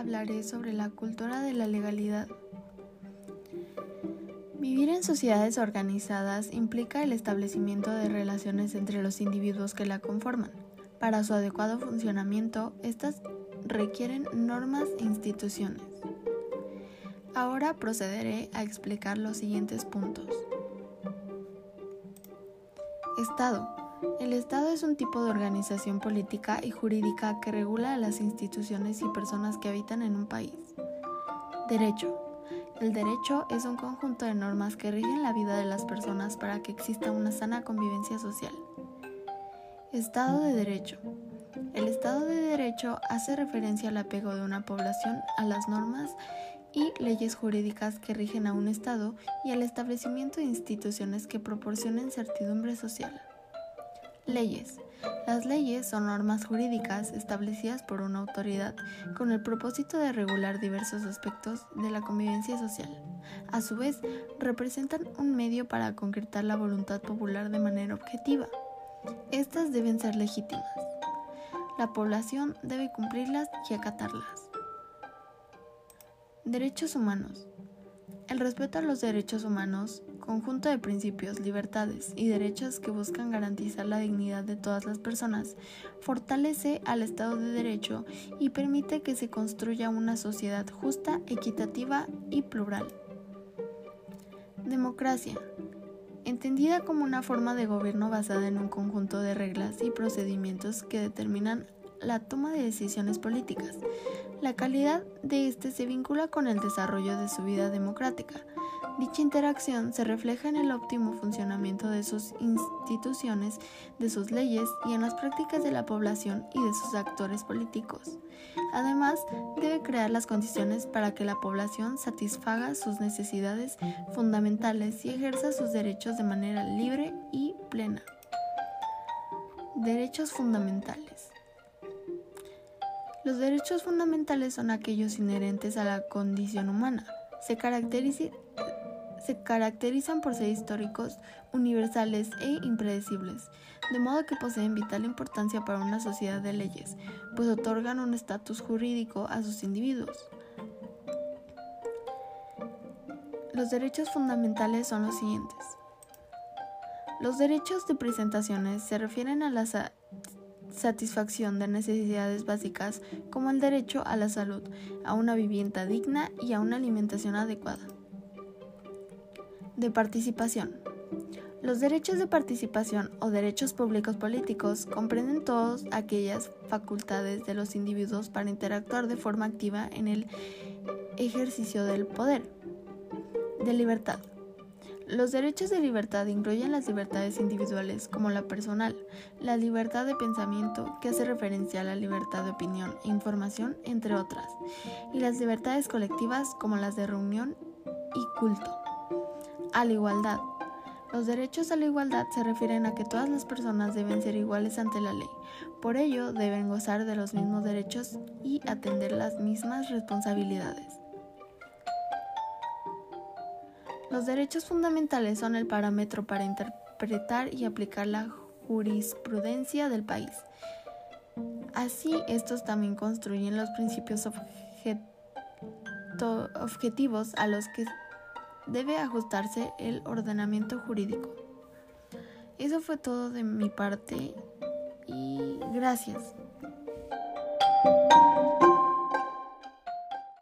hablaré sobre la cultura de la legalidad. Vivir en sociedades organizadas implica el establecimiento de relaciones entre los individuos que la conforman. Para su adecuado funcionamiento, estas requieren normas e instituciones. Ahora procederé a explicar los siguientes puntos. Estado. El Estado es un tipo de organización política y jurídica que regula a las instituciones y personas que habitan en un país. Derecho. El derecho es un conjunto de normas que rigen la vida de las personas para que exista una sana convivencia social. Estado de Derecho. El Estado de Derecho hace referencia al apego de una población a las normas y leyes jurídicas que rigen a un Estado y al establecimiento de instituciones que proporcionen certidumbre social. Leyes. Las leyes son normas jurídicas establecidas por una autoridad con el propósito de regular diversos aspectos de la convivencia social. A su vez, representan un medio para concretar la voluntad popular de manera objetiva. Estas deben ser legítimas. La población debe cumplirlas y acatarlas. Derechos humanos. El respeto a los derechos humanos, conjunto de principios, libertades y derechos que buscan garantizar la dignidad de todas las personas, fortalece al Estado de Derecho y permite que se construya una sociedad justa, equitativa y plural. Democracia. Entendida como una forma de gobierno basada en un conjunto de reglas y procedimientos que determinan la toma de decisiones políticas. La calidad de éste se vincula con el desarrollo de su vida democrática. Dicha interacción se refleja en el óptimo funcionamiento de sus instituciones, de sus leyes y en las prácticas de la población y de sus actores políticos. Además, debe crear las condiciones para que la población satisfaga sus necesidades fundamentales y ejerza sus derechos de manera libre y plena. Derechos fundamentales. Los derechos fundamentales son aquellos inherentes a la condición humana. Se, caracterizan por ser históricos, universales e impredecibles, de modo que poseen vital importancia para una sociedad de leyes, pues otorgan un estatus jurídico a sus individuos. Los derechos fundamentales son los siguientes. Los derechos de presentaciones se refieren a las satisfacción de necesidades básicas como el derecho a la salud, a una vivienda digna y a una alimentación adecuada. De participación. Los derechos de participación o derechos públicos políticos comprenden todas aquellas facultades de los individuos para interactuar de forma activa en el ejercicio del poder. De libertad. Los derechos de libertad incluyen las libertades individuales como la personal, la libertad de pensamiento, que hace referencia a la libertad de opinión e información, entre otras, y las libertades colectivas como las de reunión y culto. A la igualdad. Los derechos a la igualdad se refieren a que todas las personas deben ser iguales ante la ley, por ello deben gozar de los mismos derechos y atender las mismas responsabilidades. Los derechos fundamentales son el parámetro para interpretar y aplicar la jurisprudencia del país. Así, estos también construyen los principios objetivos a los que debe ajustarse el ordenamiento jurídico. Eso fue todo de mi parte y gracias.